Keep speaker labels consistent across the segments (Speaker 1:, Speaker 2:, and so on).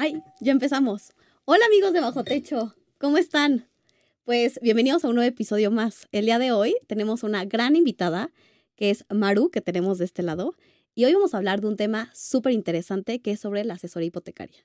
Speaker 1: Ay, ya empezamos. Hola amigos de Bajo Techo, ¿cómo están? Pues bienvenidos a un nuevo episodio más. El día de hoy tenemos una gran invitada, que es Maru, que tenemos de este lado, y hoy vamos a hablar de un tema súper interesante que es sobre la asesoría hipotecaria.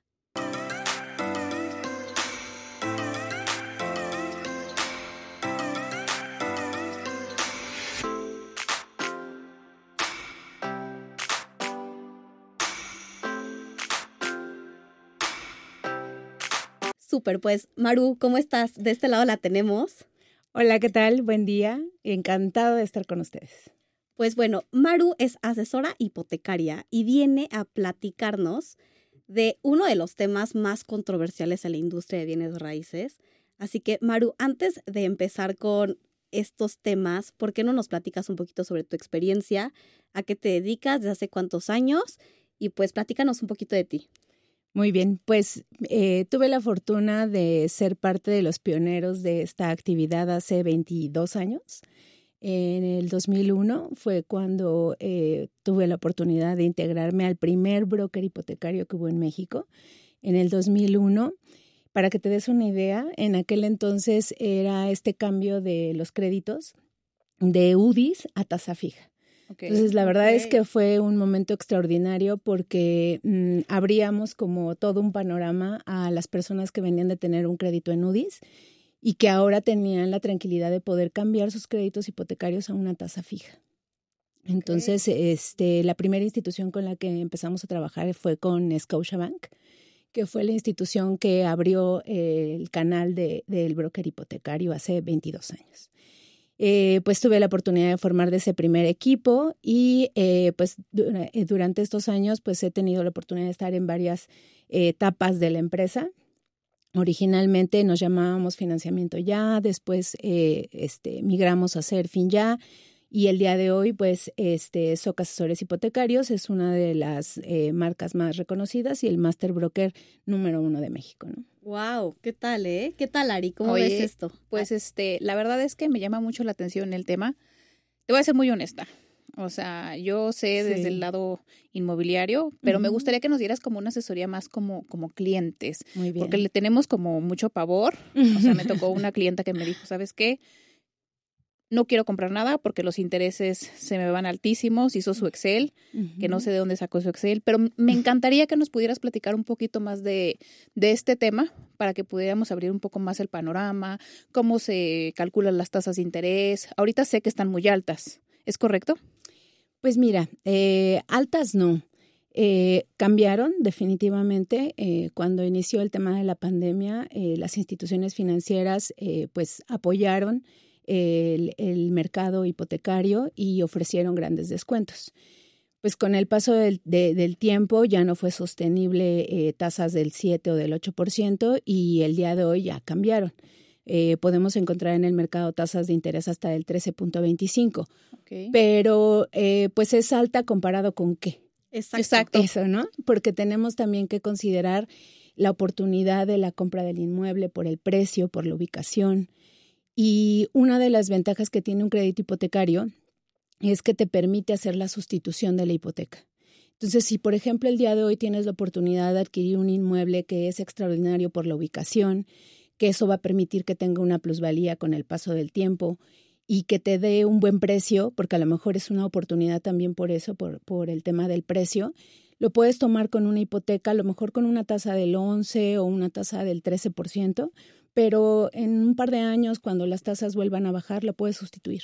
Speaker 1: Súper, pues Maru, ¿cómo estás? De este lado la tenemos.
Speaker 2: Hola, ¿qué tal? Buen día. Encantado de estar con ustedes.
Speaker 1: Pues bueno, Maru es asesora hipotecaria y viene a platicarnos de uno de los temas más controversiales en la industria de bienes raíces. Así que, Maru, antes de empezar con estos temas, ¿por qué no nos platicas un poquito sobre tu experiencia? ¿A qué te dedicas? ¿Desde hace cuántos años? Y pues platícanos un poquito de ti.
Speaker 2: Muy bien, pues eh, tuve la fortuna de ser parte de los pioneros de esta actividad hace 22 años. En el 2001 fue cuando eh, tuve la oportunidad de integrarme al primer broker hipotecario que hubo en México. En el 2001, para que te des una idea, en aquel entonces era este cambio de los créditos de UDIs a tasa fija. Entonces, la verdad es que fue un momento extraordinario porque mm, abríamos como todo un panorama a las personas que venían de tener un crédito en UDIs y que ahora tenían la tranquilidad de poder cambiar sus créditos hipotecarios a una tasa fija. Entonces, este, la primera institución con la que empezamos a trabajar fue con Scotiabank, que fue la institución que abrió el canal de, del broker hipotecario hace 22 años. Eh, pues tuve la oportunidad de formar de ese primer equipo y eh, pues eh, durante estos años pues he tenido la oportunidad de estar en varias etapas de la empresa. Originalmente nos llamábamos financiamiento ya, después este, migramos a ser fin ya y el día de hoy, pues, este, SOC Asesores Hipotecarios es una de las marcas más reconocidas y el master broker número uno de México.
Speaker 1: Wow, ¿qué tal, eh? ¿Qué tal, Ari? ¿Cómo ves esto?
Speaker 3: Pues, este, la verdad es que me llama mucho la atención el tema. Te voy a ser muy honesta. O sea, yo sé desde el lado inmobiliario, pero me gustaría que nos dieras como una asesoría más como, como clientes. Muy bien. Porque le tenemos como mucho pavor. O sea, me tocó una clienta que me dijo, ¿sabes qué? No quiero comprar nada porque los intereses se me van altísimos, hizo su Excel, que no sé de dónde sacó su Excel, pero me encantaría que nos pudieras platicar un poquito más de, de este tema para que pudiéramos abrir un poco más el panorama, cómo se calculan las tasas de interés. Ahorita sé que están muy altas, ¿es correcto?
Speaker 2: Pues mira, eh, altas no. Eh, cambiaron definitivamente eh, cuando inició el tema de la pandemia. las instituciones financieras pues apoyaron el, mercado hipotecario y ofrecieron grandes descuentos. Pues con el paso del, tiempo ya no fue sostenible eh, tasas del 7 o del 8% y el día de hoy ya cambiaron. Eh, podemos encontrar en el mercado tasas de interés hasta del 13.25. Pero eh, pues es alta comparado con qué.
Speaker 1: Exacto.
Speaker 2: Eso, ¿no? Porque tenemos también que considerar la oportunidad de la compra del inmueble por el precio, por la ubicación, y una de las ventajas que tiene un crédito hipotecario es que te permite hacer la sustitución de la hipoteca. Entonces, si por ejemplo el día de hoy tienes la oportunidad de adquirir un inmueble que es extraordinario por la ubicación, que eso va a permitir que tenga una plusvalía con el paso del tiempo y que te dé un buen precio, porque a lo mejor es una oportunidad también por eso, por, el tema del precio, lo puedes tomar con una hipoteca, a lo mejor con una tasa del 11 o una tasa del 13%, pero en un par de años, cuando las tasas vuelvan a bajar, lo puedes sustituir.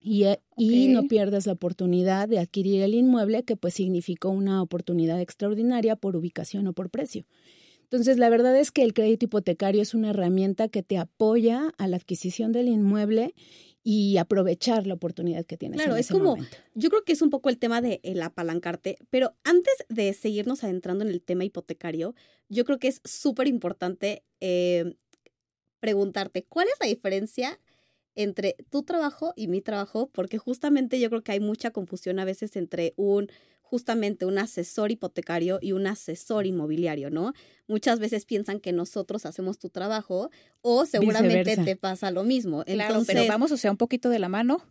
Speaker 2: Y, eh, y, no pierdas la oportunidad de adquirir el inmueble, que pues significó una oportunidad extraordinaria por ubicación o por precio. Entonces, la verdad es que el crédito hipotecario es una herramienta que te apoya a la adquisición del inmueble y aprovechar la oportunidad que tienes.
Speaker 1: Claro, es como, yo creo que es un poco el tema de el apalancarte, pero antes de seguirnos adentrando en el tema hipotecario, yo creo que es súper importante eh, preguntarte, ¿cuál es la diferencia entre tu trabajo y mi trabajo? Porque justamente yo creo que hay mucha confusión a veces entre un justamente un asesor hipotecario y un asesor inmobiliario, ¿no? Muchas veces piensan que nosotros hacemos tu trabajo o seguramente te pasa lo mismo.
Speaker 3: Claro, pero vamos, o sea, un poquito de la mano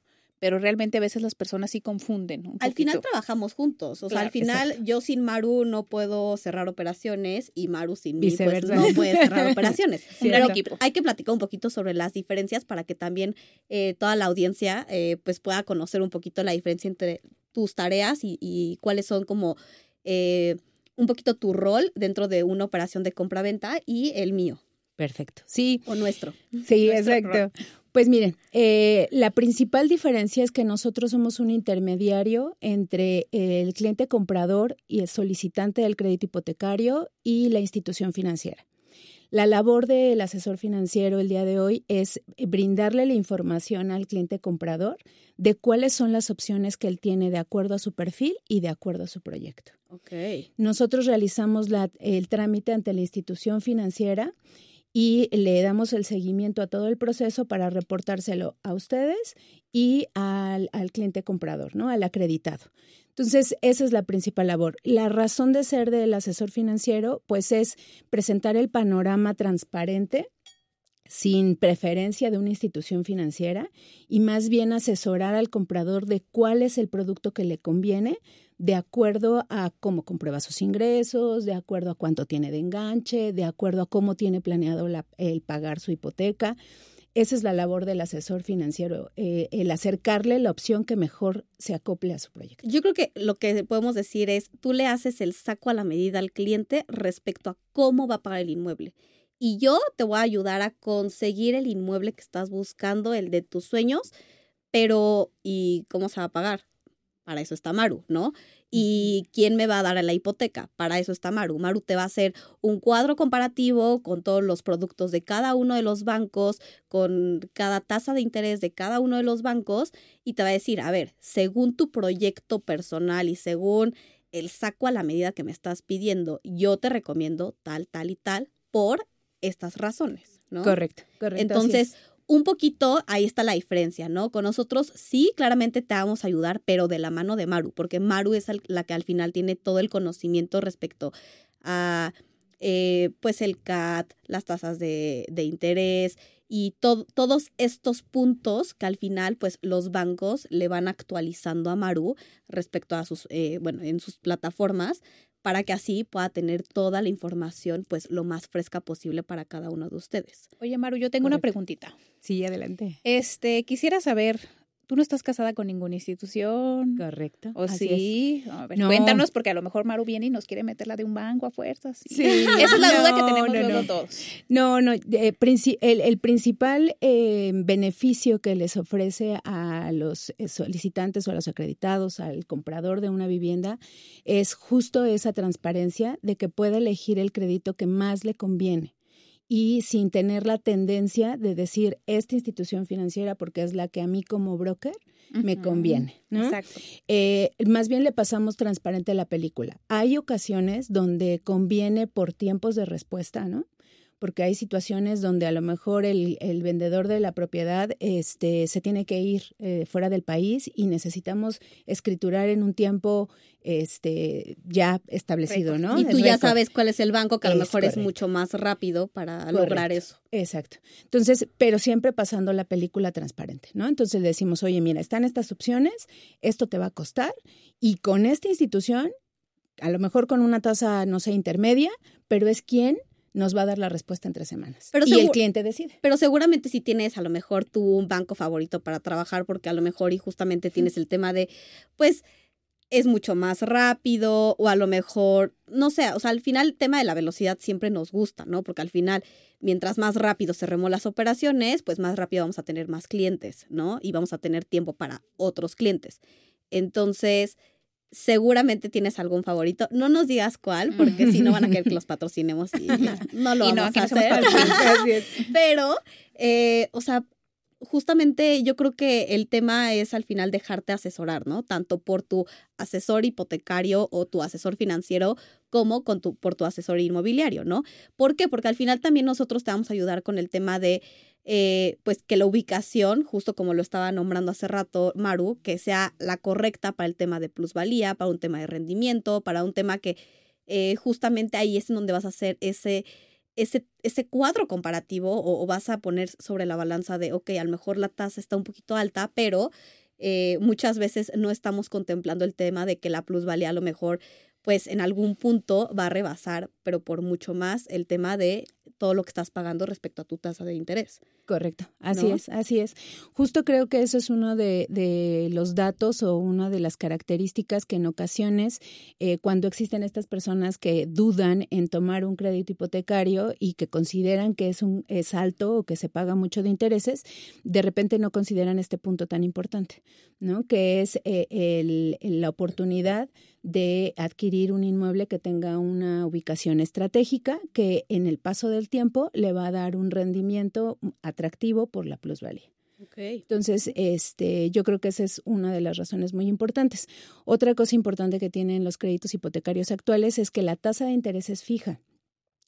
Speaker 3: pero realmente a veces las personas sí confunden. Un
Speaker 1: al final trabajamos juntos, o sea, al final yo sin Maru no puedo cerrar operaciones y Maru sin mí pues, no puede cerrar operaciones. pero hay que platicar un poquito sobre las diferencias para que también eh, toda la audiencia eh, pues pueda conocer un poquito la diferencia entre tus tareas y, cuáles son como eh, un poquito tu rol dentro de una operación de compra-venta y el mío.
Speaker 2: Perfecto. Sí.
Speaker 1: O nuestro.
Speaker 2: Sí, exacto. Pues miren, eh, la principal diferencia es que nosotros somos un intermediario entre el cliente comprador y el solicitante del crédito hipotecario y la institución financiera. La labor del asesor financiero el día de hoy es brindarle la información al cliente comprador de cuáles son las opciones que él tiene de acuerdo a su perfil y de acuerdo a su proyecto.
Speaker 1: Okay.
Speaker 2: Nosotros realizamos el trámite ante la institución financiera y le damos el seguimiento a todo el proceso para reportárselo a ustedes y al, cliente comprador, ¿no? Al acreditado. Entonces, esa es la principal labor. La razón de ser del asesor financiero, pues, es presentar el panorama transparente sin preferencia de una institución financiera y más bien asesorar al comprador de cuál es el producto que le conviene de acuerdo a cómo comprueba sus ingresos, de acuerdo a cuánto tiene de enganche, de acuerdo a cómo tiene planeado el pagar su hipoteca. Esa es la labor del asesor financiero, eh, el acercarle la opción que mejor se acople a su proyecto.
Speaker 1: Yo creo que lo que podemos decir es, tú le haces el saco a la medida al cliente respecto a cómo va a pagar el inmueble. Y yo te voy a ayudar a conseguir el inmueble que estás buscando, el de tus sueños, pero ¿y cómo se va a pagar? Para eso está Maru, ¿no? ¿Y quién me va a dar la hipoteca? Para eso está Maru. Maru te va a hacer un cuadro comparativo con todos los productos de cada uno de los bancos, con cada tasa de interés de cada uno de los bancos y te va a decir, a ver, según tu proyecto personal y según el saco a la medida que me estás pidiendo, yo te recomiendo tal, tal y tal por estas razones, ¿no?
Speaker 2: Correcto, correcto.
Speaker 1: Entonces, un poquito ahí está la diferencia, ¿no? Con nosotros sí, claramente te vamos a ayudar, pero de la mano de Maru, porque Maru es la que al final tiene todo el conocimiento respecto a, eh, pues, el CAT, las tasas de, interés y todos estos puntos que al final, pues, los bancos le van actualizando a Maru respecto a sus, eh, bueno, en sus plataformas para que así pueda tener toda la información pues lo más fresca posible para cada uno de ustedes.
Speaker 3: Oye, Maru, yo tengo una preguntita.
Speaker 2: Sí, adelante.
Speaker 3: Este, quisiera saber, tú no estás casada con ninguna institución.
Speaker 2: Correcto.
Speaker 3: ¿O sí? Cuéntanos, porque a lo mejor Maru viene y nos quiere meterla de un banco a fuerzas. Sí. Esa es la duda que tenemos luego todos.
Speaker 2: No, no. el, principal eh, beneficio que les ofrece a los eh, solicitantes o a los acreditados, al comprador de una vivienda, es justo esa transparencia de que puede elegir el crédito que más le conviene y sin tener la tendencia de decir esta institución financiera porque es la que a mí como broker me conviene. ¿no?
Speaker 3: Exacto.
Speaker 2: Eh, más bien le pasamos transparente la película. Hay ocasiones donde conviene por tiempos de respuesta, ¿no? Porque hay situaciones donde a lo mejor el, vendedor de la propiedad este, se tiene que ir eh, fuera del país y necesitamos escriturar en un tiempo este, ya establecido, ¿no?
Speaker 1: Y tú ya sabes cuál es el banco que a lo mejor es mucho más rápido para lograr eso.
Speaker 2: Exacto. Entonces, pero siempre pasando la película transparente, ¿no? Entonces le decimos, oye, mira, están estas opciones, esto te va a costar y con esta institución, a lo mejor con una tasa, no sé, intermedia, pero es quien nos va a dar la respuesta en tres semanas. y el cliente decide.
Speaker 1: Pero seguramente si tienes a lo mejor tú un banco favorito para trabajar, porque a lo mejor y justamente tienes el tema de, pues, es mucho más rápido o a lo mejor, no sé, o sea, al final el tema de la velocidad siempre nos gusta, ¿no? Porque al final, mientras más rápido cerremos las operaciones, pues más rápido vamos a tener más clientes, ¿no? Y vamos a tener tiempo para otros clientes. Entonces, seguramente tienes algún favorito. No nos digas cuál, porque si no van a querer que los patrocinemos y no lo vamos a hacer. Pero, eh, o sea, justamente yo creo que el tema es al final dejarte asesorar, ¿no? Tanto por tu asesor hipotecario o tu asesor financiero como con tu, por tu asesor inmobiliario, ¿no? ¿Por qué? Porque al final también nosotros te vamos a ayudar con el tema de eh, pues que la ubicación, justo como lo estaba nombrando hace rato Maru, que sea la correcta para el tema de plusvalía, para un tema de rendimiento, para un tema que eh, justamente ahí es en donde vas a hacer ese, ese, ese cuadro comparativo o, vas a poner sobre la balanza de, ok, a lo mejor la tasa está un poquito alta, pero eh, muchas veces no estamos contemplando el tema de que la plusvalía a lo mejor pues en algún punto va a rebasar, pero por mucho más, el tema de todo lo que estás pagando respecto a tu tasa de interés.
Speaker 2: Correcto, así es, así es. Justo creo que eso es uno de, los datos o una de las características que en ocasiones, eh, cuando existen estas personas que dudan en tomar un crédito hipotecario y que consideran que es, un, es alto o que se paga mucho de intereses, de repente no consideran este punto tan importante, ¿no? Que es eh, el, la oportunidad de adquirir un inmueble que tenga una ubicación estratégica que en el paso del tiempo le va a dar un rendimiento atractivo por la plusvalía. Entonces, este, yo creo que esa es una de las razones muy importantes. Otra cosa importante que tienen los créditos hipotecarios actuales es que la tasa de interés es fija.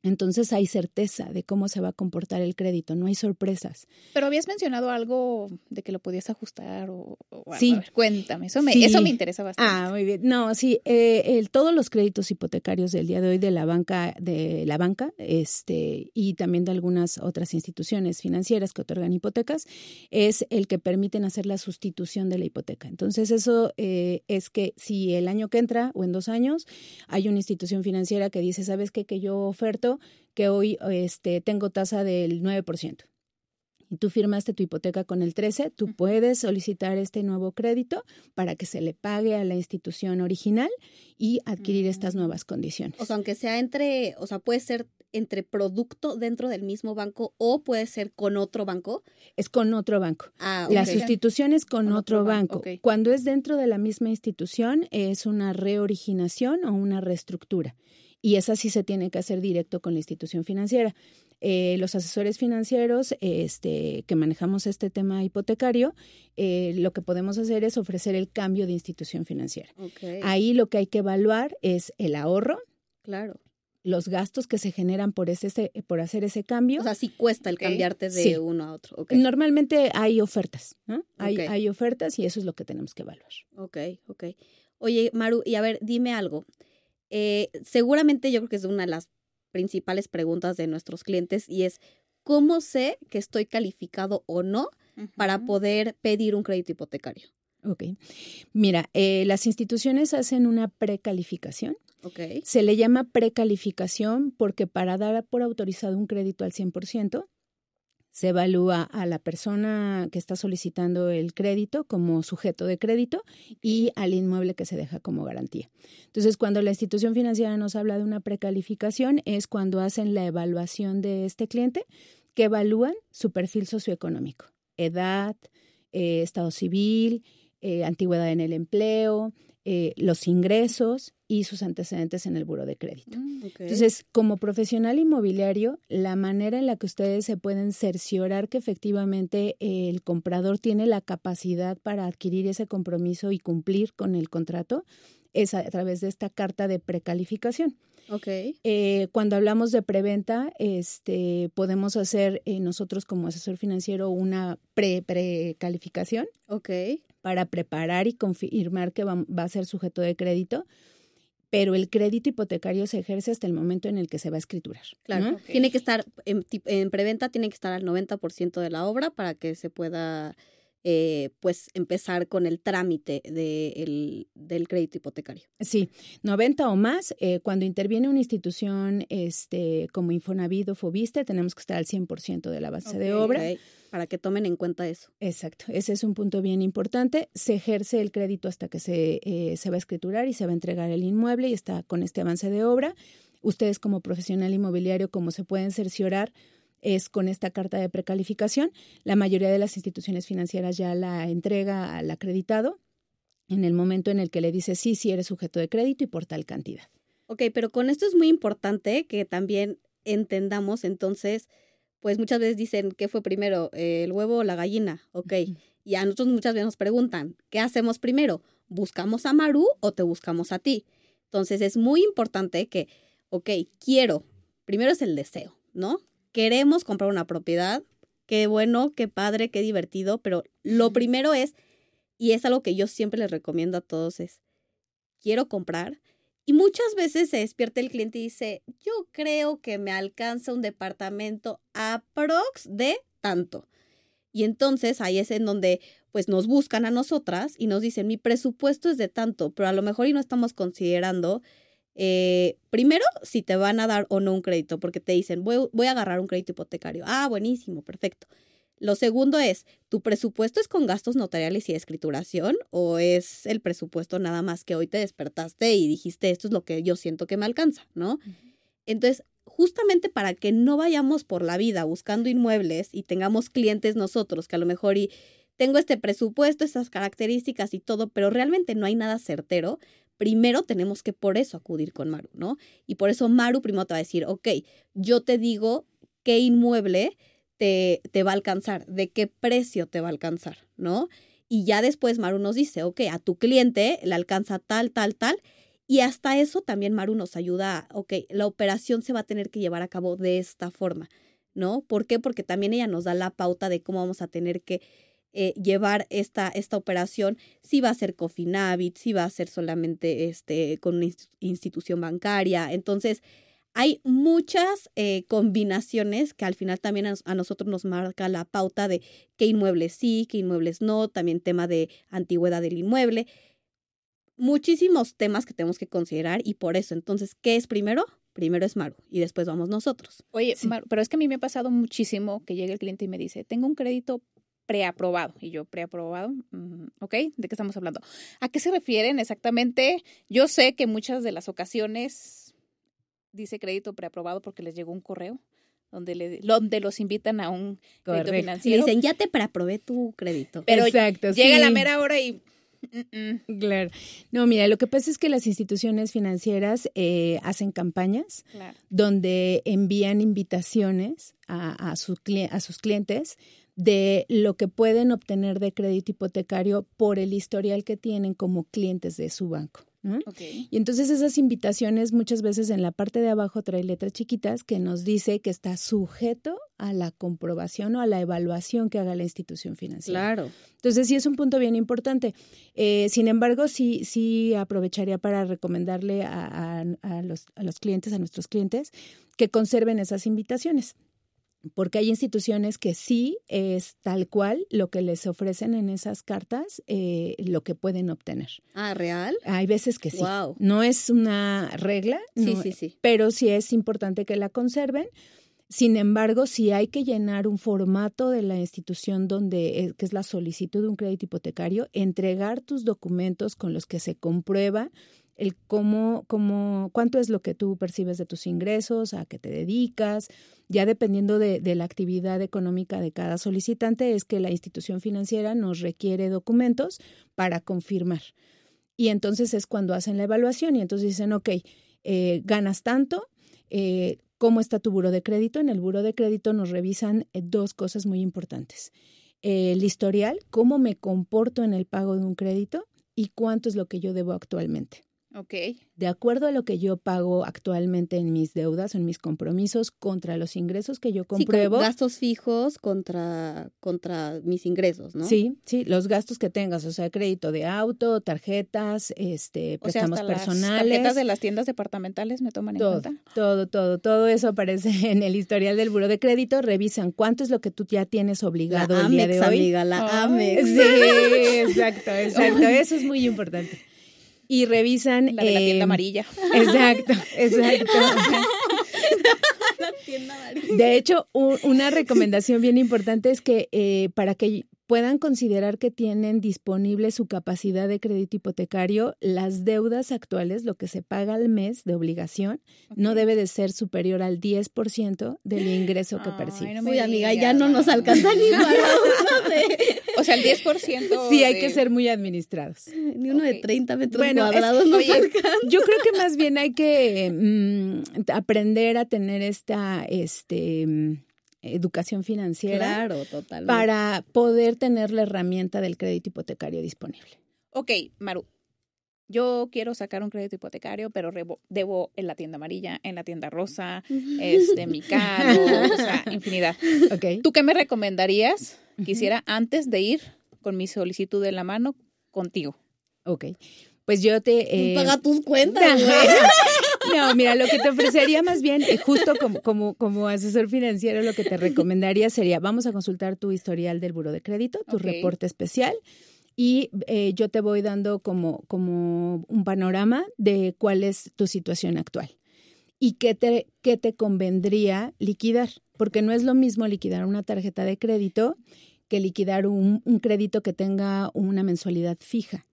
Speaker 2: Entonces hay certeza de cómo se va a comportar el crédito, no hay sorpresas.
Speaker 3: Pero habías mencionado algo de que lo podías ajustar o, sí. cuéntame, eso me, eso me interesa bastante.
Speaker 2: Ah, muy bien. No, sí, eh, todos los créditos hipotecarios del día de hoy de la banca, de la banca, este, y también de algunas otras instituciones financieras que otorgan hipotecas, es el que permiten hacer la sustitución de la hipoteca. Entonces eso eh, es que si el año que entra o en dos años hay una institución financiera que dice, sabes qué, que yo oferto que hoy este, tengo tasa del 9%. Y tú firmaste tu hipoteca con el 13, tú puedes solicitar este nuevo crédito para que se le pague a la institución original y adquirir estas nuevas condiciones.
Speaker 1: O sea, aunque sea entre, o sea, puede ser entre producto dentro del mismo banco o puede ser con otro banco.
Speaker 2: Es con otro banco. Ah, La sustitución es con, otro, banco. Cuando es dentro de la misma institución es una reoriginación o una reestructura y esa sí se tiene que hacer directo con la institución financiera. Eh, los asesores financieros este, que manejamos este tema hipotecario, eh, lo que podemos hacer es ofrecer el cambio de institución financiera. Ahí lo que hay que evaluar es el ahorro.
Speaker 1: Claro.
Speaker 2: Los gastos que se generan por, ese, por hacer ese cambio.
Speaker 1: O sea, sí cuesta el cambiarte de uno a otro.
Speaker 2: Normalmente hay ofertas, ¿no? Hay, hay ofertas y eso es lo que tenemos que evaluar.
Speaker 1: Ok, ok. Oye, Maru, y a ver, dime algo. Eh, seguramente yo creo que es una de las principales preguntas de nuestros clientes y es, ¿cómo sé que estoy calificado o no para poder pedir un crédito hipotecario?
Speaker 2: Ok. Mira, eh, las instituciones hacen una precalificación. Okay. Se le llama precalificación porque para dar por autorizado un crédito al 100%, se evalúa a la persona que está solicitando el crédito como sujeto de crédito y al inmueble que se deja como garantía. Entonces, cuando la institución financiera nos habla de una precalificación, es cuando hacen la evaluación de este cliente, que evalúan su perfil socioeconómico, edad, eh, estado civil, eh, antigüedad en el empleo, eh, los ingresos y sus antecedentes en el buro de crédito. Mm, Entonces, como profesional inmobiliario, la manera en la que ustedes se pueden cerciorar que efectivamente el comprador tiene la capacidad para adquirir ese compromiso y cumplir con el contrato es a través de esta carta de precalificación.
Speaker 1: Okay.
Speaker 2: Eh, cuando hablamos de preventa, este, podemos hacer eh, nosotros como asesor financiero una pre-precalificación.
Speaker 1: Okay
Speaker 2: para preparar y confirmar que va, a ser sujeto de crédito, pero el crédito hipotecario se ejerce hasta el momento en el que se va a escriturar.
Speaker 1: Claro, tiene que estar en, en, preventa, tiene que estar al 90% de la obra para que se pueda eh, pues empezar con el trámite de del crédito hipotecario.
Speaker 2: Sí, 90 o más. Eh, cuando interviene una institución este, como Infonavit o Fobiste, tenemos que estar al 100% de la base de obra.
Speaker 1: Para que tomen en cuenta eso.
Speaker 2: Exacto, ese es un punto bien importante. Se ejerce el crédito hasta que se, eh, se va a escriturar y se va a entregar el inmueble y está con este avance de obra. Ustedes como profesional inmobiliario, como se pueden cerciorar, es con esta carta de precalificación. La mayoría de las instituciones financieras ya la entrega al acreditado en el momento en el que le dice sí, sí eres sujeto de crédito y por tal cantidad.
Speaker 1: Ok, pero con esto es muy importante que también entendamos entonces, pues muchas veces dicen, ¿qué fue primero, el huevo o la gallina? Ok, y a nosotros muchas veces nos preguntan, ¿qué hacemos primero? ¿Buscamos a Maru o te buscamos a ti? Entonces es muy importante que, ok, quiero, primero es el deseo, ¿no? Queremos comprar una propiedad, qué bueno, qué padre, qué divertido, pero lo primero es, y es algo que yo siempre les recomiendo a todos, es, quiero comprar. Y muchas veces se despierta el cliente y dice, yo creo que me alcanza un departamento aprox de tanto. Y entonces ahí es en donde pues nos buscan a nosotras y nos dicen, mi presupuesto es de tanto, pero a lo mejor y no estamos considerando, eh, primero, si te van a dar o no un crédito, porque te dicen, voy, voy a agarrar un crédito hipotecario. Ah, buenísimo, perfecto. Lo segundo es, ¿tu presupuesto es con gastos notariales y escrituración o es el presupuesto nada más que hoy te despertaste y dijiste, esto es lo que yo siento que me alcanza, ¿no? Entonces, justamente para que no vayamos por la vida buscando inmuebles y tengamos clientes nosotros que a lo mejor y tengo este presupuesto, estas características y todo, pero realmente no hay nada certero, primero tenemos que por eso acudir con Maru, ¿no? Y por eso Maru primero te va a decir, ok, yo te digo qué inmueble te, te va a alcanzar, de qué precio te va a alcanzar, ¿no? Y ya después Maru nos dice, ok, a tu cliente le alcanza tal, tal, tal. Y hasta eso también Maru nos ayuda, ok, la operación se va a tener que llevar a cabo de esta forma, ¿no? ¿Por qué? Porque también ella nos da la pauta de cómo vamos a tener que eh, llevar esta, esta operación, si va a ser Cofinavit, si va a ser solamente este, con una institución bancaria. Entonces, hay muchas eh, combinaciones que al final también a, nosotros nos marca la pauta de qué inmuebles sí, qué inmuebles no, también tema de antigüedad del inmueble. Muchísimos temas que tenemos que considerar y por eso, entonces, ¿qué es primero? Primero es Maru y después vamos nosotros.
Speaker 3: Oye, Maru, pero es que a mí me ha pasado muchísimo que llegue el cliente y me dice, tengo un crédito preaprobado. Y yo, preaprobado, mm, ¿ok? ¿De qué estamos hablando? ¿A qué se refieren exactamente? Yo sé que muchas de las ocasiones dice crédito preaprobado porque les llegó un correo donde, le, donde los invitan a un crédito financiero.
Speaker 1: Le dicen, ya te preaprobé tu crédito.
Speaker 3: Pero Exacto, llega la mera hora y mm,
Speaker 2: mm. Claro. No, mira, lo que pasa es que las instituciones financieras eh, hacen campañas donde envían invitaciones a, a, su, a sus clientes de lo que pueden obtener de crédito hipotecario por el historial que tienen como clientes de su banco. Y entonces esas invitaciones muchas veces en la parte de abajo trae letras chiquitas que nos dice que está sujeto a la comprobación o a la evaluación que haga la institución financiera.
Speaker 1: Claro.
Speaker 2: Entonces sí es un punto bien importante. Eh, sin embargo, sí, sí aprovecharía para recomendarle a, a, los, a los clientes, a nuestros clientes, que conserven esas invitaciones porque hay instituciones que sí es tal cual lo que les ofrecen en esas cartas, eh, lo que pueden obtener.
Speaker 1: Ah, ¿real?
Speaker 2: Hay veces que sí. No es una regla,
Speaker 1: sí, sí, sí.
Speaker 2: pero sí es importante que la conserven. Sin embargo, si hay que llenar un formato de la institución donde, que es la solicitud de un crédito hipotecario, entregar tus documentos con los que se comprueba el cómo, cómo, cuánto es lo que tú percibes de tus ingresos, a qué te dedicas, ya dependiendo de, la actividad económica de cada solicitante, es que la institución financiera nos requiere documentos para confirmar. Y entonces es cuando hacen la evaluación y entonces dicen, ok, eh, ganas tanto, eh, ¿cómo está tu buro de crédito? En el buro de crédito nos revisan eh, dos cosas muy importantes. el historial, cómo me comporto en el pago de un crédito y cuánto es lo que yo debo actualmente.
Speaker 3: Ok.
Speaker 2: De acuerdo a lo que yo pago actualmente en mis deudas, en mis compromisos, contra los ingresos que yo compruebo.
Speaker 1: Sí, gastos fijos contra, contra mis ingresos, ¿no?
Speaker 2: Sí, sí, los gastos que tengas, o sea, crédito de auto, tarjetas, este, préstamos personales.
Speaker 3: Las tarjetas de las tiendas departamentales me toman
Speaker 2: en
Speaker 3: cuenta.
Speaker 2: Todo, todo, todo eso aparece en el historial del buro de crédito. Revisan cuánto es lo que tú ya tienes obligado el día de hoy.
Speaker 1: Amiga, la Amex.
Speaker 2: Sí, exacto, exacto. Eso es muy importante y revisan.
Speaker 3: La de la tienda em, amarilla.
Speaker 2: Exacto, exacto.
Speaker 1: la tienda amarilla.
Speaker 2: De hecho, una recomendación bien importante es que eh, para que puedan considerar que tienen disponible su capacidad de crédito hipotecario, las deudas actuales, lo que se paga al mes de obligación, no debe de ser superior al 10% del ingreso que percibe.
Speaker 1: Uy, amiga, ya no nos alcanza ni para uno
Speaker 3: de... O sea, el 10%.
Speaker 2: Sí, hay que ser muy administrados.
Speaker 1: Ni uno de 30 metros cuadrados nos alcanza.
Speaker 2: Yo creo que más bien hay que mm, aprender a tener esta, este mm, educación financiera.
Speaker 1: Claro, totalmente.
Speaker 2: Para poder tener la herramienta del crédito hipotecario disponible.
Speaker 3: Ok, Maru. Yo quiero sacar un crédito hipotecario, pero debo en la tienda amarilla, en la tienda rosa, este, mi carro, o sea, infinidad.
Speaker 2: Okay.
Speaker 3: ¿Tú qué me recomendarías quisiera antes de ir con mi solicitud en la mano contigo?
Speaker 2: Ok. Pues yo te...
Speaker 1: Eh... Paga tus cuentas, güey.
Speaker 2: No, mira, lo que te ofrecería más bien, eh, justo como, como, como asesor financiero, lo que te recomendaría sería, vamos a consultar tu historial del buro de crédito, tu reporte especial, y eh, yo te voy dando como, como un panorama de cuál es tu situación actual y qué te, qué te convendría liquidar, porque no es lo mismo liquidar una tarjeta de crédito que liquidar un, un crédito que tenga una mensualidad fija.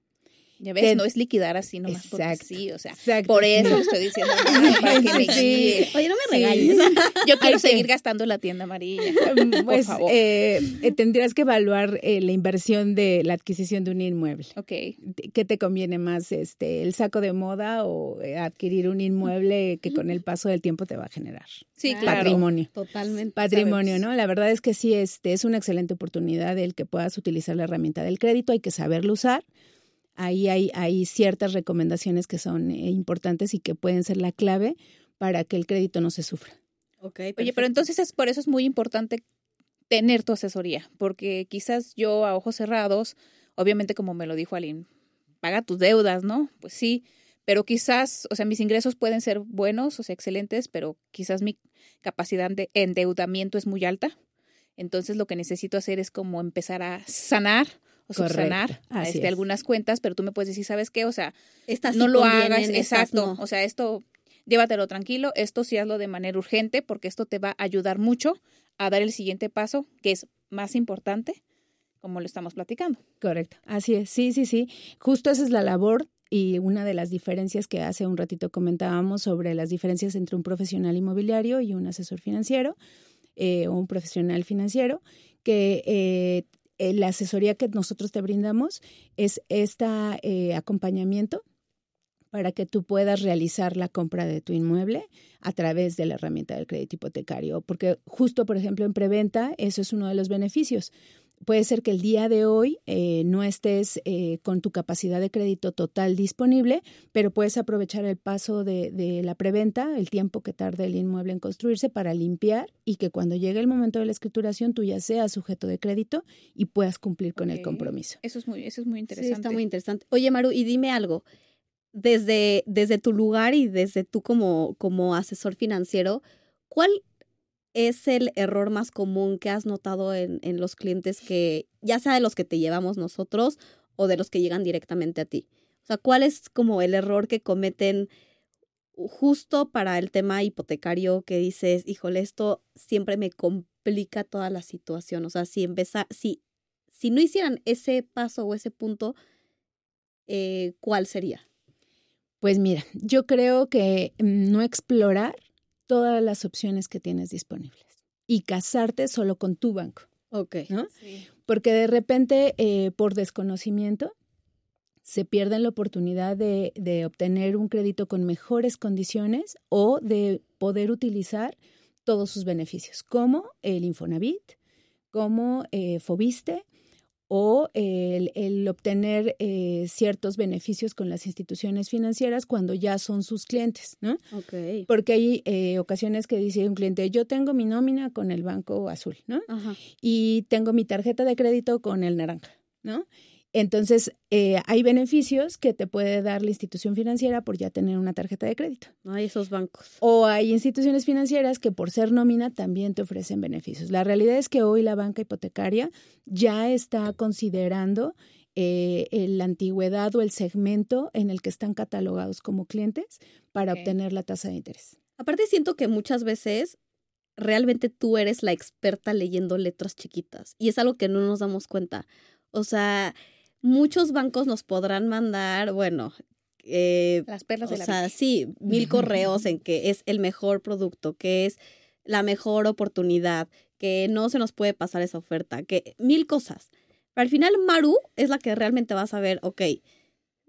Speaker 3: Ya ves, no es liquidar así nomás exacto, sí, o sea, por eso lo estoy diciendo para que me
Speaker 1: sí. Oye, no me regañes.
Speaker 3: Yo quiero seguir gastando la tienda amarilla.
Speaker 2: Pues, por favor. Eh, eh, tendrías que evaluar eh, la inversión de la adquisición de un inmueble.
Speaker 3: Ok.
Speaker 2: ¿Qué te conviene más, este, el saco de moda o adquirir un inmueble que con el paso del tiempo te va a generar?
Speaker 3: Sí, claro.
Speaker 2: Patrimonio.
Speaker 1: Totalmente.
Speaker 2: Patrimonio, ¿no? La verdad es que sí, este, es una excelente oportunidad el que puedas utilizar la herramienta del crédito, hay que saberlo usar ahí hay, hay ciertas recomendaciones que son eh, importantes y que pueden ser la clave para que el crédito no se sufra.
Speaker 3: Okay, Oye, pero entonces es por eso es muy importante tener tu asesoría, porque quizás yo a ojos cerrados, obviamente como me lo dijo Aline, paga tus deudas, ¿no? Pues sí, pero quizás, o sea, mis ingresos pueden ser buenos, o sea, excelentes, pero quizás mi capacidad de endeudamiento es muy alta. Entonces lo que necesito hacer es como empezar a sanar o subsanar este, algunas cuentas, pero tú me puedes decir, ¿sabes qué? O sea, no lo hagas, exacto. O sea, esto, llévatelo tranquilo, esto sí hazlo de manera urgente, porque esto te va a ayudar mucho a dar el siguiente paso, que es más importante, como lo estamos platicando.
Speaker 2: Correcto, así es, sí, sí, sí. Justo esa es la labor y una de las diferencias que hace un ratito comentábamos sobre las diferencias entre un profesional inmobiliario y un asesor financiero eh, o un profesional financiero, que eh, eh, la asesoría que nosotros te brindamos es este acompañamiento para que tú puedas realizar la compra de tu inmueble a través de la herramienta del crédito hipotecario. Porque justo, por ejemplo, en preventa, eso es uno de los beneficios puede ser que el día de hoy eh, no estés eh, con tu capacidad de crédito total disponible, pero puedes aprovechar el paso de, la preventa, el tiempo que tarde el inmueble en construirse para limpiar y que cuando llegue el momento de la escrituración tú ya seas sujeto de crédito y puedas cumplir con el compromiso.
Speaker 3: Eso es muy, eso es muy interesante.
Speaker 1: Sí, está muy interesante. Oye, Maru, y dime algo. Desde, desde tu lugar y desde tú como, como asesor financiero, ¿cuál es el error más común que has notado en, en, los clientes que, ya sea de los que te llevamos nosotros o de los que llegan directamente a ti? O sea, ¿cuál es como el error que cometen justo para el tema hipotecario que dices, híjole, esto siempre me complica toda la situación? O sea, si empezar, si, si no hicieran ese paso o ese punto, eh, ¿cuál sería?
Speaker 2: Pues mira, yo creo que mm, no explorar todas las opciones que tienes disponibles y casarte solo con tu banco.
Speaker 1: Ok.
Speaker 2: ¿no? Porque de repente, eh, por desconocimiento, se pierden la oportunidad de, de, obtener un crédito con mejores condiciones o de poder utilizar todos sus beneficios, como el Infonavit, como eh, Fobiste o el, obtener eh, ciertos beneficios con las instituciones financieras cuando ya son sus clientes, ¿no?
Speaker 1: Okay.
Speaker 2: Porque hay eh, ocasiones que dice un cliente, yo tengo mi nómina con el banco azul, ¿no? Y tengo mi tarjeta de crédito con el naranja, ¿no? Entonces, eh, hay beneficios que te puede dar la institución financiera por ya tener una tarjeta de crédito.
Speaker 1: No hay esos bancos.
Speaker 2: O hay instituciones financieras que por ser nómina también te ofrecen beneficios. La realidad es que hoy la banca hipotecaria ya está considerando eh, la antigüedad o el segmento en el que están catalogados como clientes para obtener la tasa de interés.
Speaker 1: Aparte, siento que muchas veces realmente tú eres la experta leyendo letras chiquitas y es algo que no nos damos cuenta. O sea, muchos bancos nos podrán mandar, bueno,
Speaker 3: eh, las perlas de la
Speaker 1: sea, sí, mil correos en que es el mejor producto, que es la mejor oportunidad, que no se nos puede pasar esa oferta, que mil cosas. Pero al final Maru es la que realmente va a saber, ok,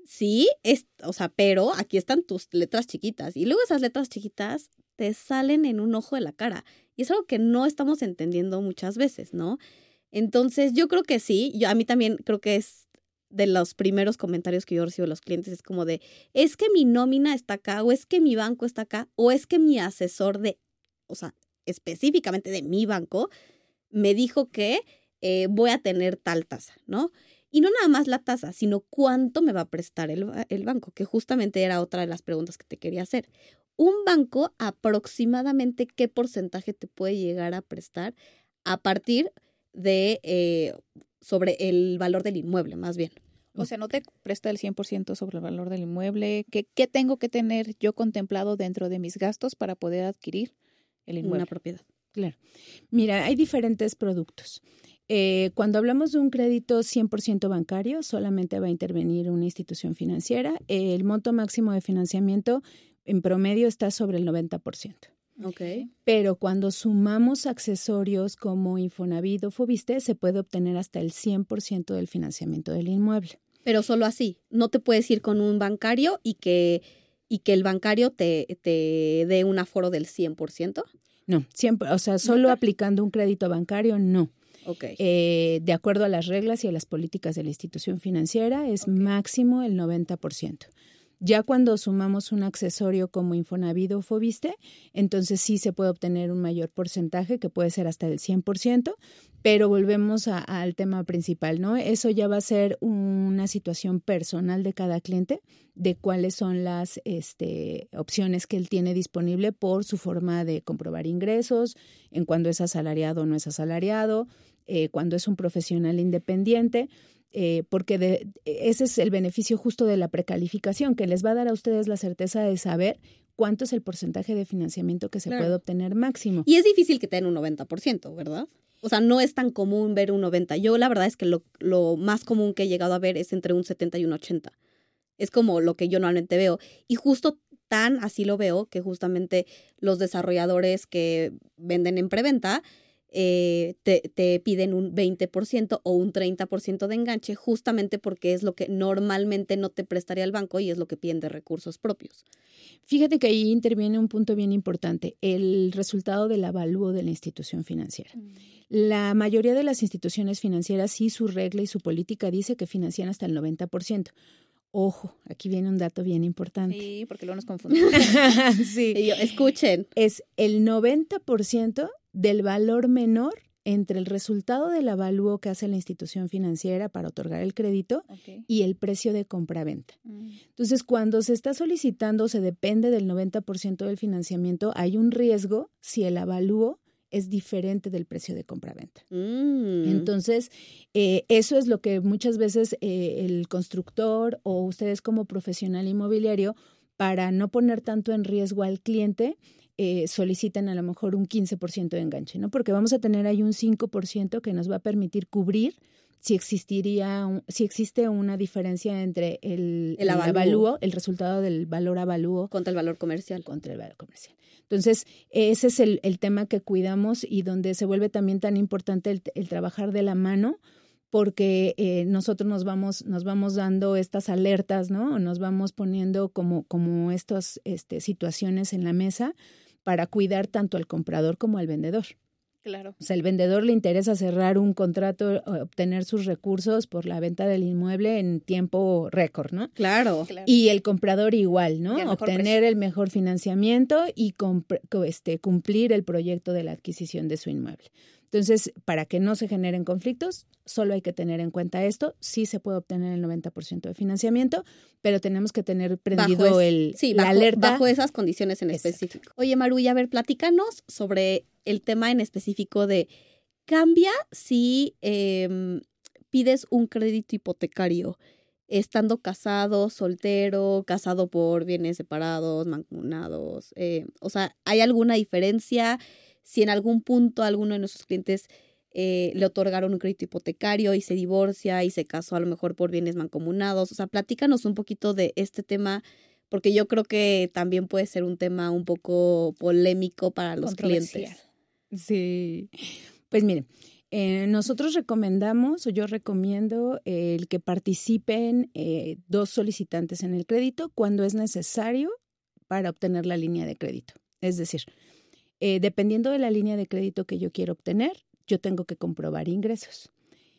Speaker 1: sí, es, o sea, pero aquí están tus letras chiquitas. Y luego esas letras chiquitas te salen en un ojo de la cara. Y es algo que no estamos entendiendo muchas veces, ¿no? Entonces, yo creo que sí, yo a mí también creo que es de los primeros comentarios que yo recibo de los clientes es como de, es que mi nómina está acá, o es que mi banco está acá, o es que mi asesor de, o sea, específicamente de mi banco, me dijo que eh, voy a tener tal tasa, ¿no? Y no nada más la tasa, sino cuánto me va a prestar el, banco, que justamente era otra de las preguntas que te quería hacer. un banco aproximadamente qué porcentaje te puede llegar a prestar a partir de eh, sobre el valor del inmueble, más bien.
Speaker 3: O sea, no te presta el 100% sobre el valor del inmueble. ¿Qué, ¿Qué tengo que tener yo contemplado dentro de mis gastos para poder adquirir el inmueble?
Speaker 1: Una propiedad.
Speaker 2: Claro. Mira, hay diferentes productos. Eh, cuando hablamos de un crédito 100% bancario, solamente va a intervenir una institución financiera. El monto máximo de financiamiento en promedio está sobre el 90%.
Speaker 1: Ok.
Speaker 2: Pero cuando sumamos accesorios como Infonavit o Fobiste, se puede obtener hasta el 100% del financiamiento del inmueble.
Speaker 1: Pero solo así. No te puedes ir con un bancario y que, y que el bancario te, te dé un aforo del 100%.
Speaker 2: No, siempre, o sea, solo aplicando un crédito bancario, no.
Speaker 1: Ok.
Speaker 2: Eh, de acuerdo a las reglas y a las políticas de la institución financiera, es máximo el 90%. Ya cuando sumamos un accesorio como Infonavit o Fobiste, entonces sí se puede obtener un mayor porcentaje, que puede ser hasta el 100%, pero volvemos al tema principal, ¿no? Eso ya va a ser una situación personal de cada cliente, de cuáles son las este, opciones que él tiene disponible por su forma de comprobar ingresos, en cuando es asalariado o no es asalariado, eh, cuando es un profesional independiente eh, porque de- ese es el beneficio justo de la precalificación, que les va a dar a ustedes la certeza de saber cuánto es el porcentaje de financiamiento que se
Speaker 1: Claro.
Speaker 2: puede obtener máximo.
Speaker 1: Y es difícil que te den un 90%, ¿verdad? O sea, no es tan común ver un 90. Yo la verdad es que lo, lo más común que he llegado a ver es entre un 70 y un 80. Es como lo que yo normalmente veo. Y justo tan así lo veo que justamente los desarrolladores que venden en preventa eh, te, te piden un 20% o un 30% de enganche justamente porque es lo que normalmente no te prestaría el banco y es lo que piden de recursos propios.
Speaker 2: Fíjate que ahí interviene un punto bien importante, el resultado del avalúo de la institución financiera. La mayoría de las instituciones financieras sí su regla y su política dice que financian hasta el 90%. Ojo, aquí viene un dato bien importante.
Speaker 3: Sí, porque luego nos confundimos.
Speaker 2: sí.
Speaker 1: Y yo, escuchen,
Speaker 2: es el 90% del valor menor entre el resultado del avalúo que hace la institución financiera para otorgar el crédito y el precio de compra-venta.
Speaker 3: Mm.
Speaker 2: Entonces, cuando se está solicitando, se depende del 90% del financiamiento, hay un riesgo si el avalúo es diferente del precio de compra-venta.
Speaker 1: mm,
Speaker 2: Entonces, eh, eso es lo que muchas veces eh, el constructor o ustedes como profesional inmobiliario, para no poner tanto en riesgo al cliente, eh, solicitan a lo mejor un 15% de enganche, ¿no? Porque vamos a tener ahí un 5% que nos va a permitir cubrir si existiría, un- si existe una diferencia entre el,
Speaker 1: El
Speaker 2: el
Speaker 1: avalúo.
Speaker 2: el resultado del valor avalúo
Speaker 1: contra el valor comercial.
Speaker 2: contra el valor comercial. Entonces, ese es el, el tema que cuidamos y donde se vuelve también tan importante el trabajar de la mano, porque eh, nosotros nos vamos, nos vamos dando estas alertas, ¿no? Nos vamos poniendo como, como estas este, situaciones en la mesa para cuidar tanto al comprador como al vendedor.
Speaker 3: Claro.
Speaker 2: O sea, el vendedor le interesa cerrar un contrato, eh, obtener sus recursos por la venta del inmueble en tiempo récord, ¿no?
Speaker 1: Claro.
Speaker 3: claro.
Speaker 2: Y el comprador igual, ¿no? Obtener
Speaker 3: precio.
Speaker 2: el mejor financiamiento y este, cumplir el proyecto de la adquisición de su inmueble. Entonces, para que no se generen conflictos, solo hay que tener en cuenta esto. Sí se puede obtener el 90% de financiamiento, pero tenemos que tener prendido
Speaker 1: Bajo es-
Speaker 2: el,
Speaker 1: sí,
Speaker 2: la
Speaker 1: bajo,
Speaker 2: alerta.
Speaker 1: bajo esas condiciones en
Speaker 2: Exacto.
Speaker 1: específico. Oye, Maru, y a ver, platícanos sobre el tema en específico de cambia si em, pides un crédito hipotecario estando casado, soltero, casado por bienes separados, mancomunados. eh, o sea, ¿hay alguna diferencia? Si en algún punto alguno de nuestros clientes eh, le otorgaron un crédito hipotecario y se divorcia y se casó a lo mejor por bienes mancomunados. O sea, platícanos un poquito de este tema, porque yo creo que también puede ser un tema un poco polémico para los clientes.
Speaker 2: Sí. Pues miren, eh, nosotros recomendamos, o yo recomiendo, eh, el que participen eh, dos solicitantes en el crédito cuando es necesario para obtener la línea de crédito. Es decir, eh, dependiendo de la línea de crédito que yo quiero obtener, yo tengo que comprobar ingresos.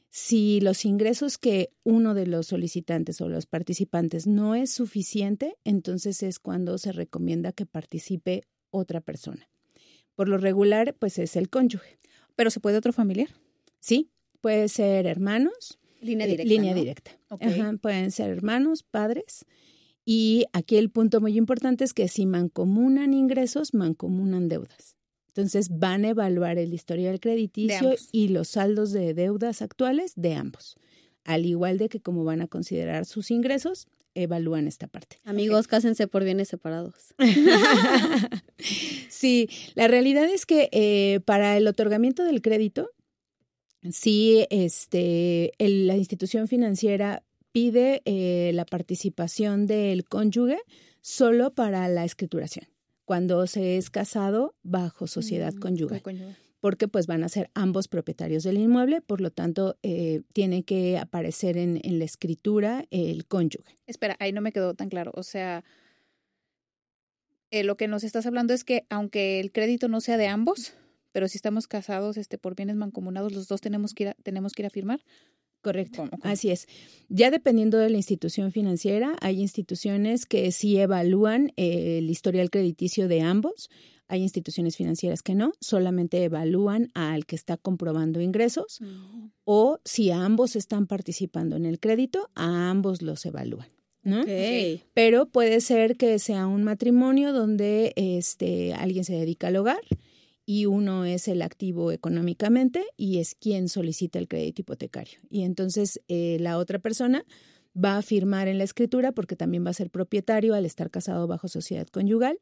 Speaker 2: Si los ingresos que uno de los solicitantes o los participantes no es suficiente, entonces es cuando se recomienda que participe otra persona. Por lo regular, pues es el cónyuge.
Speaker 3: Pero se puede otro familiar.
Speaker 2: Sí, puede ser hermanos,
Speaker 1: Línea
Speaker 2: eh,
Speaker 1: directa.
Speaker 2: línea
Speaker 1: ¿no?
Speaker 2: directa.
Speaker 3: Ok.
Speaker 2: Ajá, pueden ser hermanos, padres. Y aquí el punto muy importante es que si mancomunan ingresos, mancomunan deudas. Entonces van a evaluar el historial crediticio y los saldos de deudas actuales de ambos. Al igual de que como van a considerar sus ingresos, evalúan esta parte.
Speaker 1: Amigos, cásense por bienes separados.
Speaker 2: sí, la realidad es que eh, para el otorgamiento del crédito, sí, este, la institución financiera pide eh, la participación del cónyuge solo para la escrituración cuando se es casado bajo sociedad mm, conyugal. Porque pues van a ser ambos propietarios del inmueble, por lo tanto eh, tiene que aparecer en, la escritura el cónyuge.
Speaker 3: Espera, ahí no me quedó tan claro. O sea, eh, lo que nos estás hablando es que aunque el crédito no sea de ambos, pero si estamos casados este, por bienes mancomunados, los dos tenemos que ir tenemos que ir a firmar.
Speaker 2: Correcto, así es. Ya dependiendo de la institución financiera, hay instituciones que sí evalúan eh, el historial crediticio de ambos. Hay instituciones financieras que no, solamente evalúan al que está comprobando ingresos mm. o si ambos están participando en el crédito, a ambos los evalúan. ¿no? Pero puede ser que sea un matrimonio donde este, alguien se dedica al hogar y uno es el activo económicamente y es quien solicita el crédito hipotecario. Y entonces eh, la otra persona va a firmar en la escritura porque también va a ser propietario al estar casado bajo sociedad conyugal.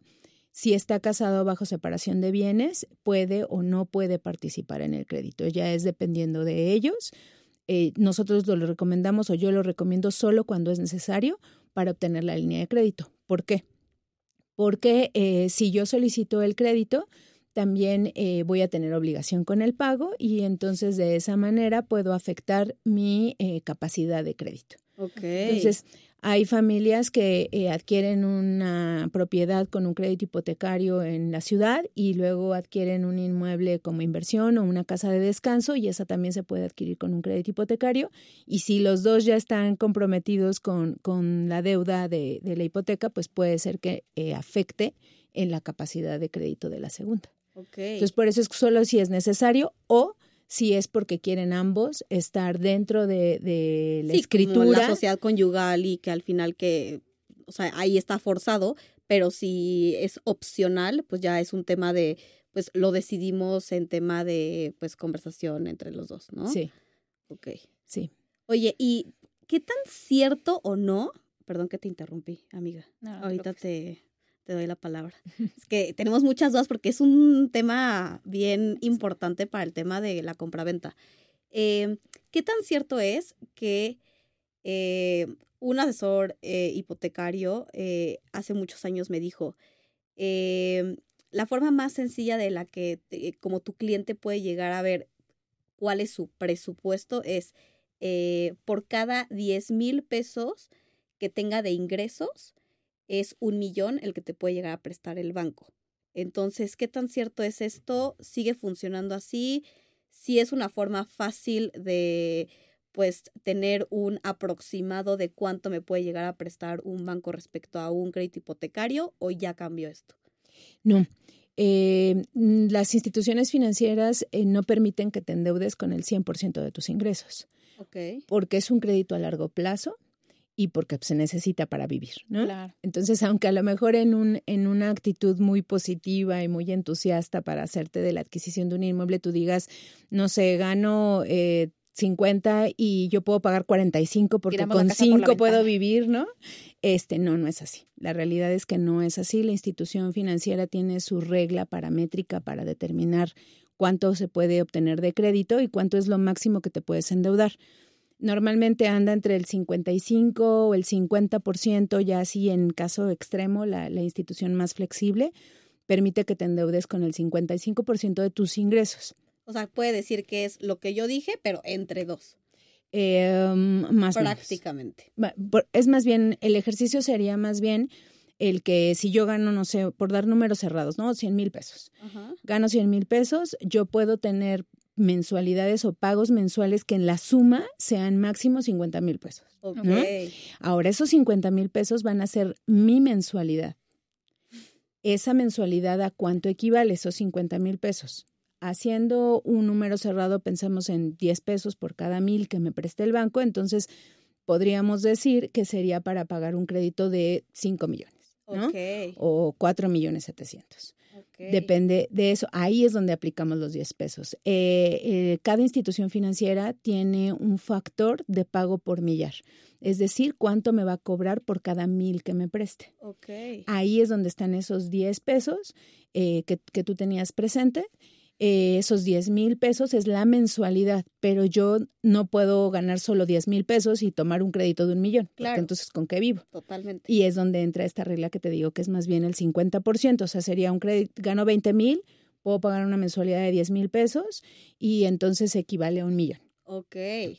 Speaker 2: Si está casado bajo separación de bienes, puede o no puede participar en el crédito. Ya es dependiendo de ellos. Eh, nosotros lo recomendamos o yo lo recomiendo solo cuando es necesario para obtener la línea de crédito. ¿Por qué? Porque eh, si yo solicito el crédito, también eh, voy a tener obligación con el pago y entonces de esa manera puedo afectar mi eh, capacidad de crédito.
Speaker 1: Okay.
Speaker 2: Entonces, hay familias que eh, adquieren una propiedad con un crédito hipotecario en la ciudad y luego adquieren un inmueble como inversión o una casa de descanso y esa también se puede adquirir con un crédito hipotecario. Y si los dos ya están comprometidos con, con la deuda de, de, la hipoteca, pues puede ser que afecte en la capacidad de crédito de la segunda. Entonces, por eso es solo si es necesario o si es porque quieren ambos estar dentro de, de la escritura.
Speaker 1: la sociedad conyugal y que al final que, o sea, ahí está forzado, pero si es opcional, pues ya es un tema de, pues lo decidimos en tema de, pues, conversación entre los dos, ¿no?
Speaker 2: Sí.
Speaker 1: Ok.
Speaker 2: Sí.
Speaker 1: Oye, ¿y qué tan cierto o no? Perdón que te interrumpí, amiga. Ahorita te, te doy la palabra. Es que tenemos muchas dudas porque es un tema bien importante para el tema de la compraventa. Eh, ¿Qué tan cierto es que eh, un asesor eh, hipotecario hace muchos años me dijo, la forma más sencilla de la que como tu cliente puede llegar a ver cuál es su presupuesto es por cada 10 mil pesos que tenga de ingresos, es un millón el que te puede llegar a prestar el banco. Entonces, ¿qué tan cierto es esto? ¿Sigue funcionando así? Si es una forma fácil de pues tener un aproximado de cuánto me puede llegar a prestar un banco respecto a un crédito hipotecario o ya cambió esto?
Speaker 2: No. Eh, las instituciones financieras eh, no permiten que te endeudes con el 100% de tus ingresos.
Speaker 1: Okay.
Speaker 2: Porque es un crédito a largo plazo y porque se necesita para vivir, ¿no?
Speaker 3: Claro.
Speaker 2: Entonces, aunque a lo mejor en, un, en una actitud muy positiva y muy entusiasta para hacerte de la adquisición de un inmueble, tú digas, no sé, gano eh, 50 y yo puedo pagar 45 porque con 5 puedo vivir, ¿no? Este, no, no es así. La realidad es que no es así. La institución financiera tiene su regla paramétrica para determinar cuánto se puede obtener de crédito y cuánto es lo máximo que te puedes endeudar. Normalmente anda entre el 55 o el 50%, ya así en caso extremo, la, la institución más flexible permite que te endeudes con el 55% de tus ingresos.
Speaker 1: O sea, puede decir que es lo que yo dije, pero entre dos.
Speaker 2: Eh, más
Speaker 1: Prácticamente.
Speaker 2: Es más bien, el ejercicio sería más bien el que si yo gano, no sé, por dar números cerrados, ¿no? 100 mil pesos. Gano 100 mil pesos, yo puedo tener mensualidades o pagos mensuales que en la suma sean máximo 50 mil pesos. Ahora, esos 50 mil pesos van a ser mi mensualidad. Esa mensualidad a cuánto equivale esos 50 mil pesos. Haciendo un número cerrado, pensamos en 10 pesos por cada mil que me preste el banco, entonces podríamos decir que sería para pagar un crédito de 5 millones, ¿no? O 4 millones 700. Depende de eso. Ahí es donde aplicamos los 10 pesos. Eh, eh, cada institución financiera tiene un factor de pago por millar. Es decir, cuánto me va a cobrar por cada mil que me preste. Ahí es donde están esos 10 pesos eh, que, que, tú tenías presente eh, esos 10 mil pesos es la mensualidad, pero yo no puedo ganar solo 10 mil pesos y tomar un crédito de un millón. Claro. entonces, ¿con qué vivo?
Speaker 1: Totalmente.
Speaker 2: Y es donde entra esta regla que te digo que es más bien el 50%, o sea, sería un crédito, gano 20 mil, puedo pagar una mensualidad de 10 mil pesos y entonces equivale a un millón.
Speaker 1: Ok.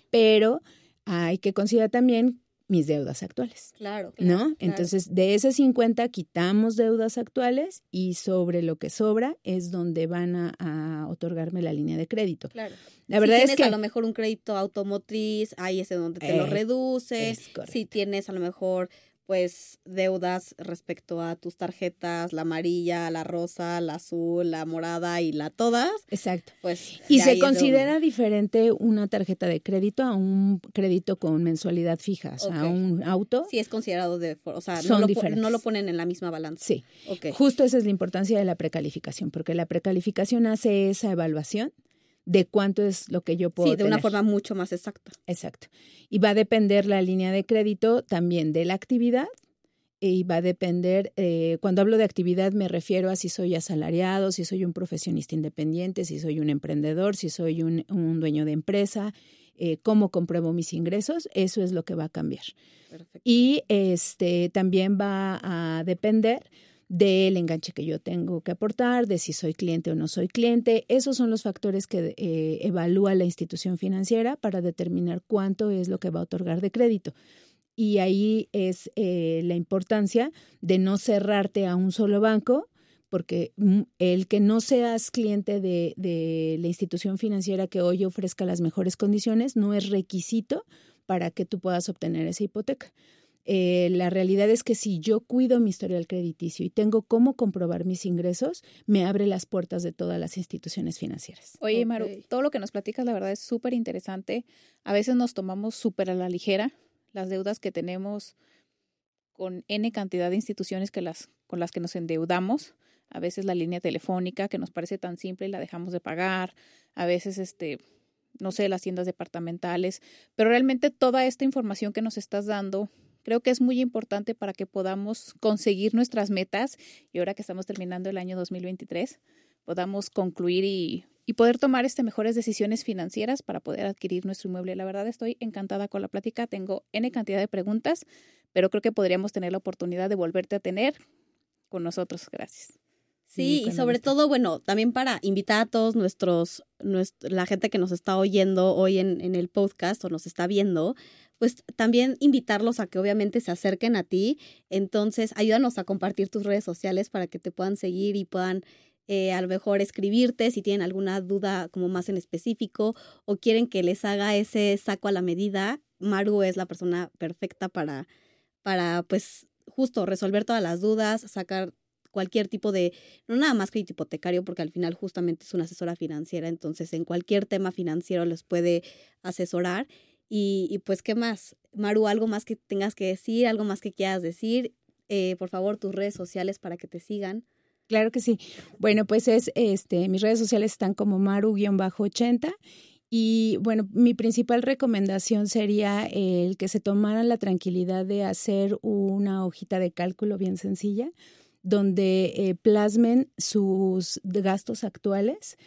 Speaker 2: Pero hay que considerar también mis deudas actuales.
Speaker 1: Claro.
Speaker 2: ¿No? Entonces, de ese 50 quitamos deudas actuales y sobre lo que sobra es donde van a, otorgarme la línea de crédito.
Speaker 1: Claro. La verdad si tienes es que a lo mejor un crédito automotriz, ahí es donde te lo reduce. si tienes a lo mejor pues deudas respecto a tus tarjetas, la amarilla, la rosa, la azul, la morada y la todas.
Speaker 2: Exacto.
Speaker 1: Pues
Speaker 2: y se considera diferente una tarjeta de crédito a un crédito con mensualidad fija, o sea, a un auto.
Speaker 1: Sí es considerado de, o sea, no lo, no lo, ponen en la misma balanza.
Speaker 2: Sí. Okay. Justo esa es la importancia de la precalificación, porque la precalificación hace esa evaluación de cuánto es lo que yo puedo.
Speaker 1: Sí, de una forma mucho más exacta.
Speaker 2: Exacto. Y va a depender la línea de crédito también de la actividad y va a depender, eh, cuando hablo de actividad me refiero a si soy asalariado, si soy un profesionista independiente, si soy un emprendedor, si soy un, dueño de empresa, eh, cómo compruebo mis ingresos, eso es lo que va a cambiar. Perfecto. Y este también va a depender del enganche que yo tengo que aportar, de si soy cliente o no soy cliente. Esos son los factores que eh, evalúa la institución financiera para determinar cuánto es lo que va a otorgar de crédito. Y ahí es eh, la importancia de no cerrarte a un solo banco, porque mm, el que no seas cliente de, de la institución financiera que hoy ofrezca las mejores condiciones no es requisito para que tú puedas obtener esa hipoteca. Eh, la realidad es que si yo cuido mi historial crediticio y tengo cómo comprobar mis ingresos, me abre las puertas de todas las instituciones financieras.
Speaker 3: Oye, Maru, todo lo que nos platicas, la verdad, es súper interesante. A veces nos tomamos súper a la ligera las deudas que tenemos con N cantidad de instituciones que las, con las que nos endeudamos. A veces la línea telefónica que nos parece tan simple y la dejamos de pagar. A veces, este, no sé, las tiendas departamentales. Pero realmente toda esta información que nos estás dando Creo que es muy importante para que podamos conseguir nuestras metas y ahora que estamos terminando el año 2023, podamos concluir y, poder tomar este, mejores decisiones financieras para poder adquirir nuestro inmueble. La verdad estoy encantada con la plática, tengo N cantidad de preguntas, pero creo que podríamos tener la oportunidad de volverte a tener con nosotros. Gracias.
Speaker 1: Sí, y sobre todo, bueno, también para invitar a todos nuestros, la gente que nos está oyendo hoy en, en el podcast o nos está viendo, pues también invitarlos a que obviamente se acerquen a ti. Entonces, ayúdanos a compartir tus redes sociales para que te puedan seguir y puedan eh, a lo mejor escribirte si tienen alguna duda como más en específico o quieren que les haga ese saco a la medida. Maru es la persona perfecta para, para pues justo resolver todas las dudas, sacar cualquier tipo de, no nada más crédito hipotecario, porque al final justamente es una asesora financiera, entonces en cualquier tema financiero les puede asesorar. Y, pues, ¿qué más? Maru, algo más que tengas que decir, algo más que quieras decir. Eh, por favor, tus redes sociales para que te sigan.
Speaker 2: Claro que sí. Bueno, pues es, este, mis redes sociales están como Maru-80 y bueno, mi principal recomendación sería el que se tomaran la tranquilidad de hacer una hojita de cálculo bien sencilla, donde eh, plasmen sus gastos actuales,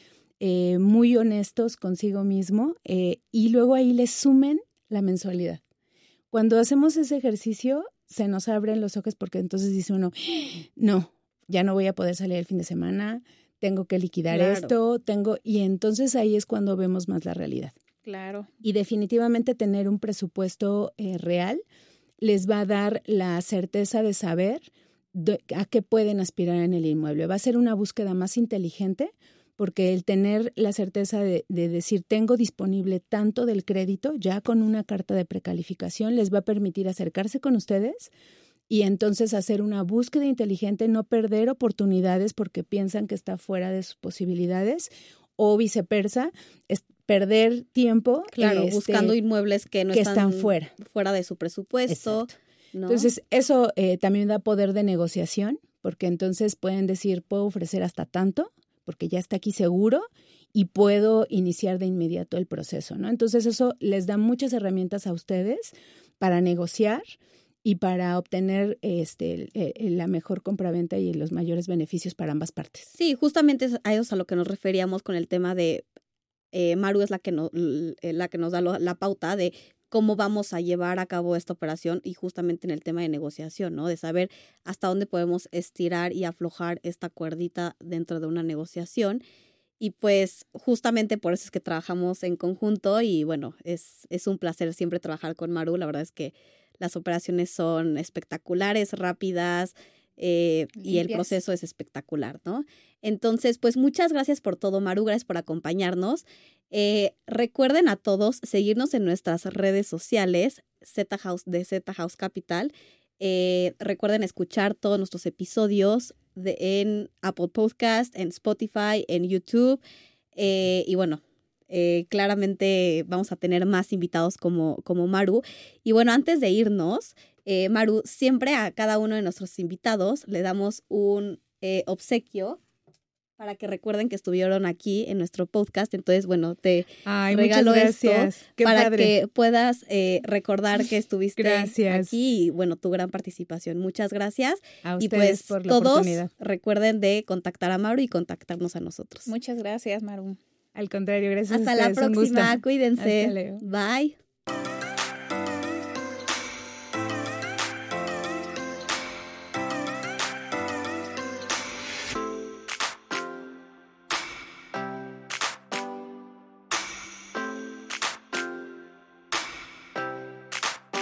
Speaker 2: eh, muy honestos consigo mismo eh, y luego ahí les sumen la mensualidad. Cuando hacemos ese ejercicio, se nos abren los ojos porque entonces dice uno, no, ya no voy a poder salir el fin de semana, tengo que liquidar esto, tengo, y entonces ahí es cuando vemos más la realidad.
Speaker 3: Claro.
Speaker 2: Y definitivamente tener un presupuesto eh, real les va a dar la certeza de saber a qué pueden aspirar en el inmueble. Va a ser una búsqueda más inteligente porque el tener la certeza de, decir tengo disponible tanto del crédito ya con una carta de precalificación les va a permitir acercarse con ustedes y entonces hacer una búsqueda inteligente, no perder oportunidades porque piensan que está fuera de sus posibilidades o viceversa, perder tiempo.
Speaker 1: Claro,
Speaker 2: este,
Speaker 1: buscando inmuebles que no
Speaker 2: que
Speaker 1: están,
Speaker 2: están fuera.
Speaker 1: fuera de su presupuesto.
Speaker 2: Entonces, eso eh, también da poder de negociación, porque entonces pueden decir, puedo ofrecer hasta tanto, porque ya está aquí seguro y puedo iniciar de inmediato el proceso, ¿no? Entonces, eso les da muchas herramientas a ustedes para negociar y para obtener este, la mejor compraventa y los mayores beneficios para ambas partes.
Speaker 1: Sí, justamente a eso es a lo que nos referíamos con el tema de eh, Maru es la que, no, la que nos da la pauta de cómo vamos a llevar a cabo esta operación y justamente en el tema de negociación, ¿no? De saber hasta dónde podemos estirar y aflojar esta cuerdita dentro de una negociación. Y pues justamente por eso es que trabajamos en conjunto y bueno, es, es un placer siempre trabajar con Maru. La verdad es que las operaciones son espectaculares, rápidas eh, y el proceso es espectacular, ¿no? Entonces, pues muchas gracias por todo, Maru, gracias por acompañarnos. Eh, recuerden a todos seguirnos en nuestras redes sociales, Z House de Z House Capital. Eh, recuerden escuchar todos nuestros episodios de, en Apple Podcast, en Spotify, en YouTube. Y bueno, claramente vamos a tener más invitados como, como Maru. Y bueno, antes de irnos, eh, Maru, siempre a cada uno de nuestros invitados le damos un eh, obsequio para que recuerden que estuvieron aquí en nuestro podcast. Entonces, bueno, te
Speaker 2: Ay,
Speaker 1: regalo esto.
Speaker 2: Qué
Speaker 1: para
Speaker 2: padre.
Speaker 1: que puedas eh, recordar que estuviste
Speaker 2: Gracias.
Speaker 1: aquí y bueno, tu gran participación. Muchas gracias.
Speaker 2: a
Speaker 1: Y pues
Speaker 2: por la
Speaker 1: todos recuerden de contactar a Maru y contactarnos a nosotros.
Speaker 3: Muchas gracias, Maru.
Speaker 2: Al contrario, gracias
Speaker 1: Hasta
Speaker 2: a
Speaker 1: la
Speaker 2: ustedes. un gusto.
Speaker 1: próxima, cuídense.
Speaker 2: Hasta luego.
Speaker 1: Bye.